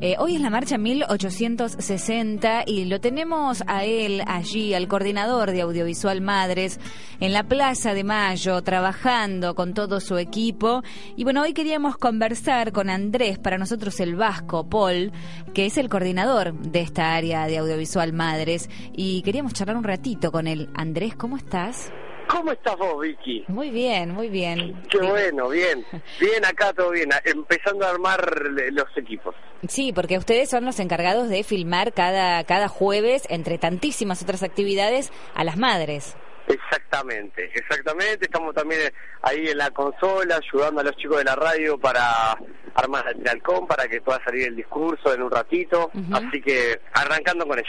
Eh, hoy es la marcha 1860 y lo tenemos a él allí, al coordinador de Audiovisual Madres, en la Plaza de Mayo, trabajando con todo su equipo. Y bueno, hoy queríamos conversar con Andrés, para nosotros el vasco, Paul, que es el coordinador de esta área de Audiovisual Madres. Y queríamos charlar un ratito con él. Andrés, ¿cómo estás? ¿Cómo estás vos, Vicky? Muy bien, muy bien. Qué bueno, bien. Bien acá, todo bien. Empezando a armar los equipos. Sí, porque ustedes son los encargados de filmar cada, cada jueves, entre tantísimas otras actividades, a las madres. Exactamente, exactamente. Estamos también ahí en la consola ayudando a los chicos de la radio para armar el halcón para que pueda salir el discurso en un ratito. Así que arrancando con eso.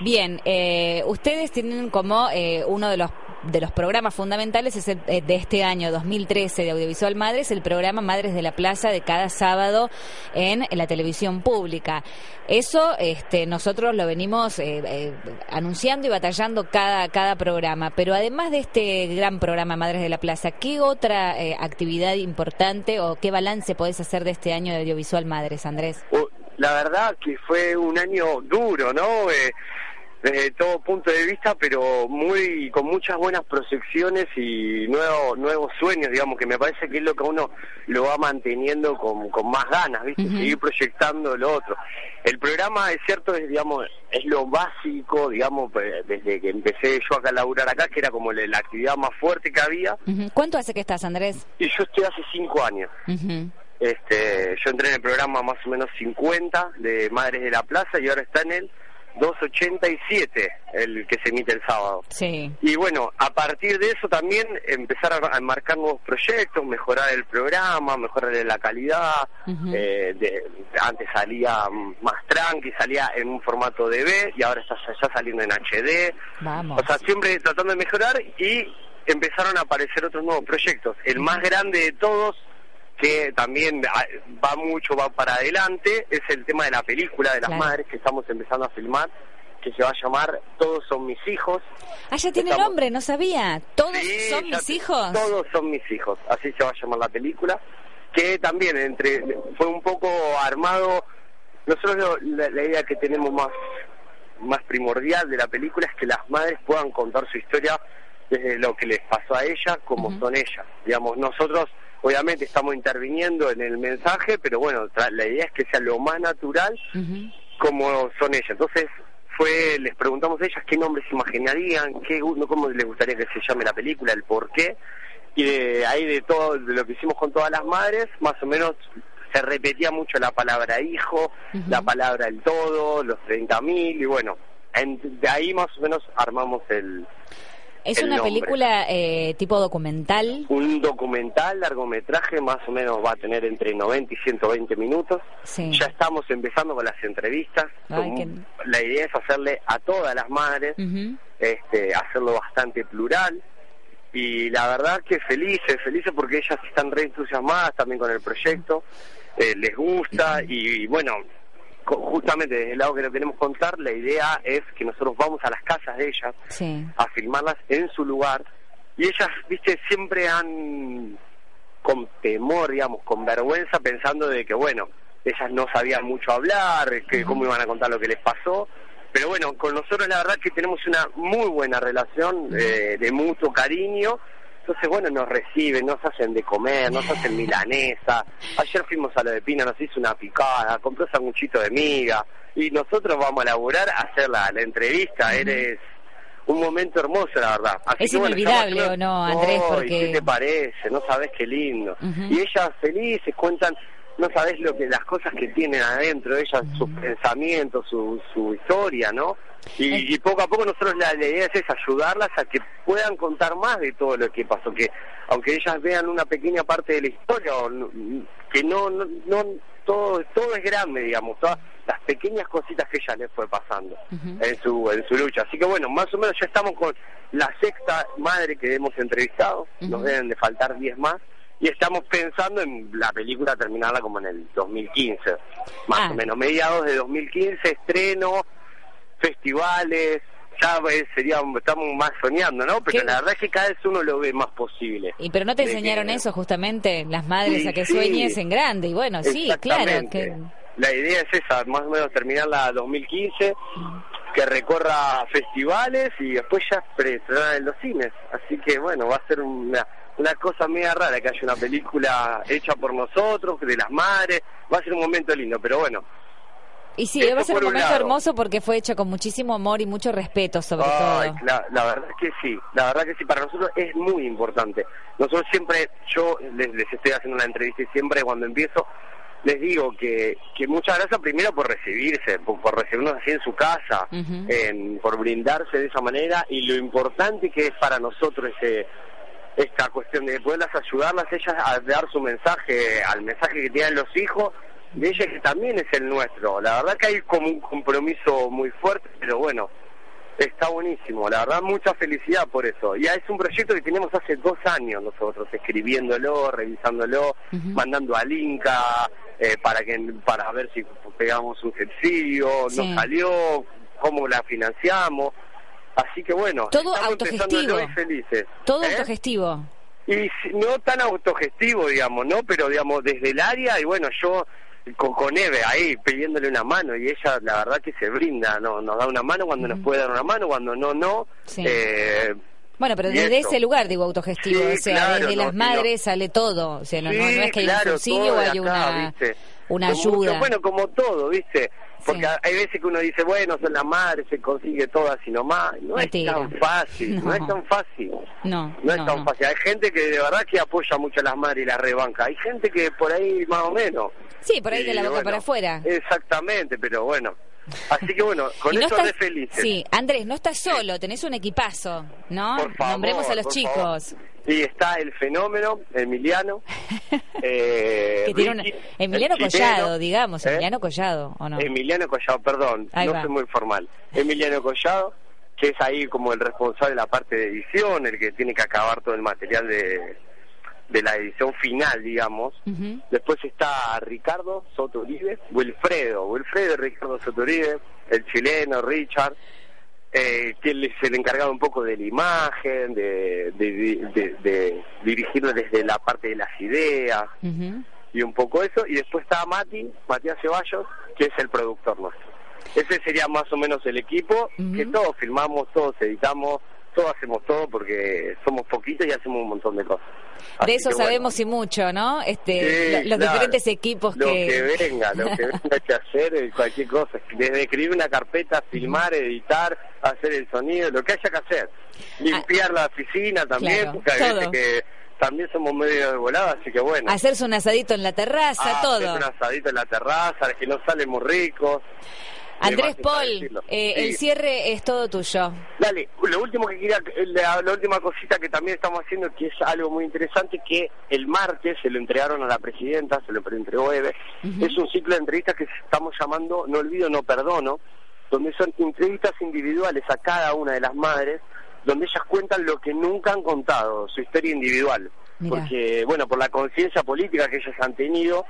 Bien, eh, ustedes tienen como eh, uno de los de los programas fundamentales es eh, de este año 2013 de Audiovisual Madres, el programa Madres de la Plaza de cada sábado en, la televisión pública. Eso este, nosotros lo venimos eh, eh, anunciando y batallando cada, cada programa, pero además de este gran programa Madres de la Plaza, ¿qué otra actividad importante o qué balance podés hacer de este año de Audiovisual Madres, Andrés? La verdad que fue un año duro, ¿no? Desde todo punto de vista, pero muy con muchas buenas proyecciones y nuevos nuevos sueños, digamos, que me parece que es lo que uno lo va manteniendo con, con más ganas, ¿viste? Seguir proyectando lo otro. El programa, es cierto, es, digamos, es lo básico, digamos, desde que empecé yo acá a laburar acá, que era como la, actividad más fuerte que había. ¿Cuánto hace que estás, Andrés? Y yo estoy hace cinco años. Este, yo entré en el programa más o menos 50 de Madres de la Plaza y ahora está en el 287 el que se emite el sábado. Sí. Y bueno, a partir de eso también empezar a, marcar nuevos proyectos, mejorar el programa, mejorar la calidad. Eh, de, antes salía más tranqui, salía en un formato DB y ahora está ya saliendo en HD. Vamos. O sea, siempre tratando de mejorar y empezaron a aparecer otros nuevos proyectos. El más grande de todos que también va mucho, va para adelante, es el tema de la película de las madres que estamos empezando a filmar, que se va a llamar Todos son mis hijos. Ah, ya tiene nombre, no sabía. ¿Todos son mis hijos? Todos son mis hijos, así se va a llamar la película, que también entre fue un poco armado, nosotros la, la idea que tenemos más, más primordial de la película es que las madres puedan contar su historia desde lo que les pasó a ellas como son ellas. Digamos, nosotros obviamente estamos interviniendo en el mensaje, pero bueno, la idea es que sea lo más natural como son ellas. Entonces, fue les preguntamos a ellas qué nombres se imaginarían, qué, cómo les gustaría que se llame la película, el por qué, y de ahí de todo de lo que hicimos con todas las madres, más o menos se repetía mucho la palabra hijo, la palabra el todo, los 30.000, y bueno, de ahí más o menos armamos el, ¿Es una película eh, tipo documental? Un documental, largometraje, más o menos va a tener entre 90 y 120 minutos. Ya estamos empezando con las entrevistas. La idea es hacerle a todas las madres, este, hacerlo bastante plural. Y la verdad que felices, felices porque ellas están re entusiasmadas también con el proyecto, eh, les gusta y bueno, justamente desde el lado que lo queremos contar, la idea es que nosotros vamos a las casas de ellas a filmarlas en su lugar. Y ellas, viste, siempre han con temor, digamos, con vergüenza, pensando de que, bueno, ellas no sabían mucho hablar, que cómo iban a contar lo que les pasó, pero bueno, con nosotros la verdad que tenemos una muy buena relación eh, de mutuo cariño entonces, bueno, nos reciben, nos hacen de comer, nos hacen milanesa. Ayer fuimos a lo de Pina, nos hizo una picada, compró sanguchito de miga. Y nosotros vamos a laburar a hacer la, entrevista. Eres un momento hermoso, la verdad. es inolvidable, ¿o no, Andrés? porque... ¿Qué te parece? No sabes qué lindo. Y ellas felices cuentan no sabes lo que las cosas que tienen adentro ellas, sus pensamientos, su, su historia, ¿no? Y, poco a poco nosotros la, idea es, ayudarlas a que puedan contar más de todo lo que pasó, que aunque ellas vean una pequeña parte de la historia, que no, no, no todo, todo es grande, digamos, todas las pequeñas cositas que ella les fue pasando en su en su lucha. Así que bueno, más o menos ya estamos con la sexta madre que hemos entrevistado, nos deben de faltar diez más y estamos pensando en la película terminarla como en el 2015, más ah. o menos, mediados de 2015, estreno, festivales, ya sería, estamos más soñando, ¿no? Pero la verdad es que cada vez uno lo ve más posible. Y pero no te enseñaron eso justamente, las madres, a que sueñes en grande, y bueno, sí, claro, que la idea es esa, más o menos terminar la 2015, que recorra festivales y después ya preestrenar en los cines. Así que bueno, va a ser una, una cosa media rara que haya una película hecha por nosotros, de las madres, va a ser un momento lindo, pero bueno, y sí, va a ser un momento hermoso porque fue hecho con muchísimo amor y mucho respeto, sobre todo. La, la, verdad que sí, la verdad que sí, para nosotros es muy importante. Nosotros siempre, yo les, estoy haciendo una entrevista y siempre cuando empiezo les digo que, que muchas gracias primero por recibirse, por, recibirnos así en su casa, por brindarse de esa manera y lo importante que es para nosotros ese esta cuestión de poderlas ayudarlas ellas a dar su mensaje, al mensaje que tienen los hijos de ella que también es el nuestro. La verdad que hay como un compromiso muy fuerte, pero bueno, está buenísimo. La verdad, mucha felicidad por eso. Ya es un proyecto que tenemos hace dos años nosotros, escribiéndolo, revisándolo, mandando al Inca eh, para que para ver si pegamos un sencillo, nos salió, cómo la financiamos. Así que bueno, todo autogestivo. felices. Todo ¿Eh? autogestivo. Y no tan autogestivo, digamos, ¿no? Pero, digamos, desde el área, y bueno, yo con, con Eve ahí pidiéndole una mano y ella la verdad que se brinda, no nos da una mano cuando nos puede dar una mano, cuando no, no. Eh, bueno, pero desde ese lugar, digo, autogestivo, o sea, desde las madres sale todo, o sea, no, es que hay un subsidio o hay una, una ayuda. bueno, como todo, ¿viste? Porque hay veces que uno dice, bueno, son las madres, se consigue todo así nomás. No es tan fácil, no. es tan fácil. No, no es tan fácil. Hay gente que de verdad que apoya mucho a las madres y las rebanca. Hay gente que por ahí más o menos. Sí, por ahí de la boca para afuera. Exactamente, pero bueno. Así que bueno, con eso de felices. Sí, Andrés, no estás solo, tenés un equipazo, ¿no? Nombremos a los chicos. Sí, está el fenómeno, Emiliano. eh, Emiliano Collado, digamos, ¿eh? Emiliano Collado, ¿o no? Emiliano Collado, perdón, no soy muy formal. Emiliano Collado, que es ahí como el responsable de la parte de edición, el que tiene que acabar todo el material de, de la edición final, digamos. Después está Ricardo Soto Uribe, Wilfredo, Wilfredo Ricardo Soto Uribe, el chileno Richard, eh, que él es el encargado un poco de la imagen, de, de, dirigirlo desde la parte de las ideas y un poco eso. Y después está Mati, Matías Ceballos, que es el productor nuestro. Ese sería más o menos el equipo, que todos filmamos, todos editamos, todos hacemos todo porque somos poquitos y hacemos un montón de cosas. de eso sabemos y mucho, ¿no? Este, los diferentes equipos lo que... venga, lo que venga que hacer, eh, cualquier cosa. Desde escribir una carpeta, filmar, editar, hacer el sonido, lo que haya que hacer. Limpiar la oficina también, porque hay veces que también somos medio de volada, así que bueno. Hacerse un asadito en la terraza, ah, todo. Hacer un asadito en la terraza, que no sale muy rico. Andrés Paul, eh, el cierre es todo tuyo. Dale, lo último que quería, la, última cosita que también estamos haciendo, que es algo muy interesante, que el martes se lo entregaron a la presidenta, se lo entregó Eve, es un ciclo de entrevistas que estamos llamando No olvido, no perdono, donde son entrevistas individuales a cada una de las madres, donde ellas cuentan lo que nunca han contado, su historia individual. Porque, bueno, por la conciencia política que ellas han tenido,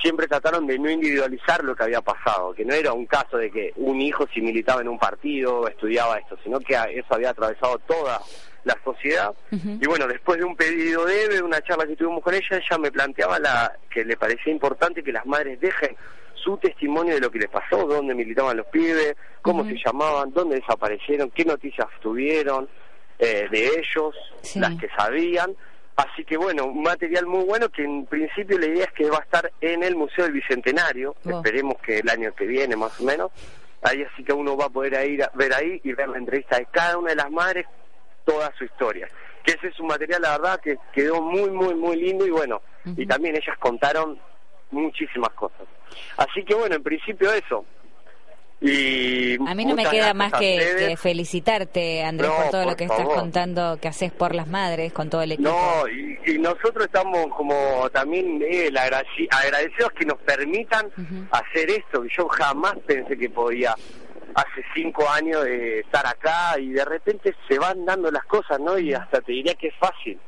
siempre trataron de no individualizar lo que había pasado, que no era un caso de que un hijo si militaba en un partido estudiaba esto, sino que eso había atravesado toda la sociedad. Y bueno, después de un pedido de Eve, una charla que tuvimos con ella, ella me planteaba la que le parecía importante que las madres dejen su testimonio de lo que les pasó, dónde militaban los pibes, cómo se llamaban, dónde desaparecieron, qué noticias tuvieron eh, de ellos, las que sabían, Así que bueno, un material muy bueno que en principio la idea es que va a estar en el Museo del Bicentenario, esperemos que el año que viene más o menos. Ahí así que uno va a poder ir a ver ahí y ver la entrevista de cada una de las madres, toda su historia. Que ese es un material, la verdad, que quedó muy, muy, muy lindo y bueno, y también ellas contaron muchísimas cosas. Así que bueno, en principio eso, y a mí no me queda más que, felicitarte, Andrés, por todo lo que estás contando que haces por las madres con todo el equipo. No, y, nosotros estamos como también eh, agradecidos que nos permitan hacer esto, que yo jamás pensé que podía hace cinco años de estar acá y de repente se van dando las cosas, ¿no? Y hasta te diría que es fácil,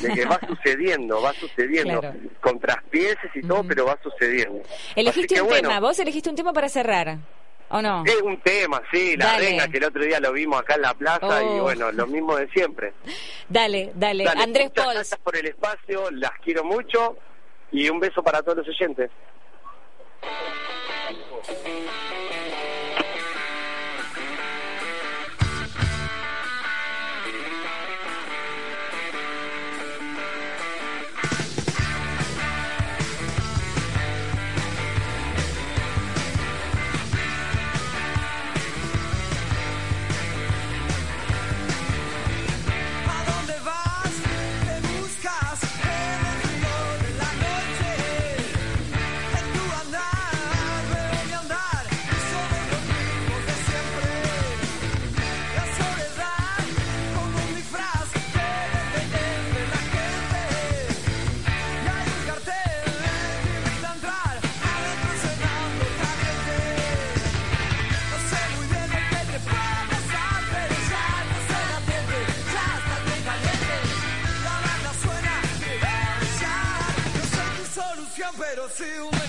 de que va sucediendo, va sucediendo, con traspieces y todo, pero va sucediendo. Elegiste un tema, vos elegiste un tema para cerrar. ¿O no? Es un tema, sí, la reina que el otro día lo vimos acá en la plaza y bueno, lo mismo de siempre. Dale, dale, Andrés Paul. Gracias por el espacio, las quiero mucho y un beso para todos los oyentes. feel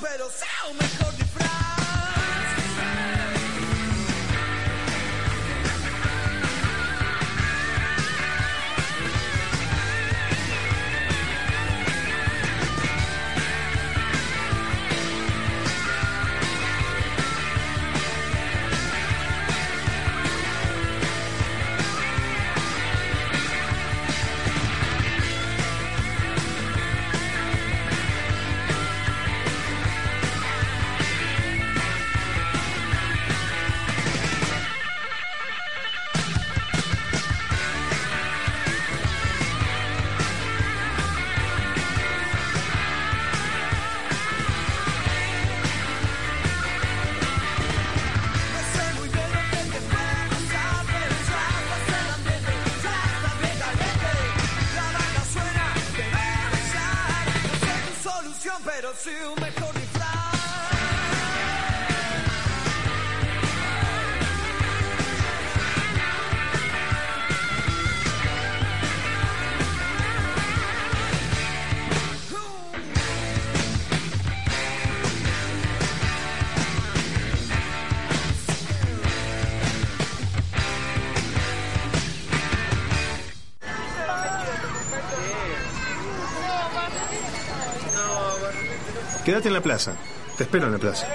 pero sea mejor Quédate en la plaza. Te espero en la plaza.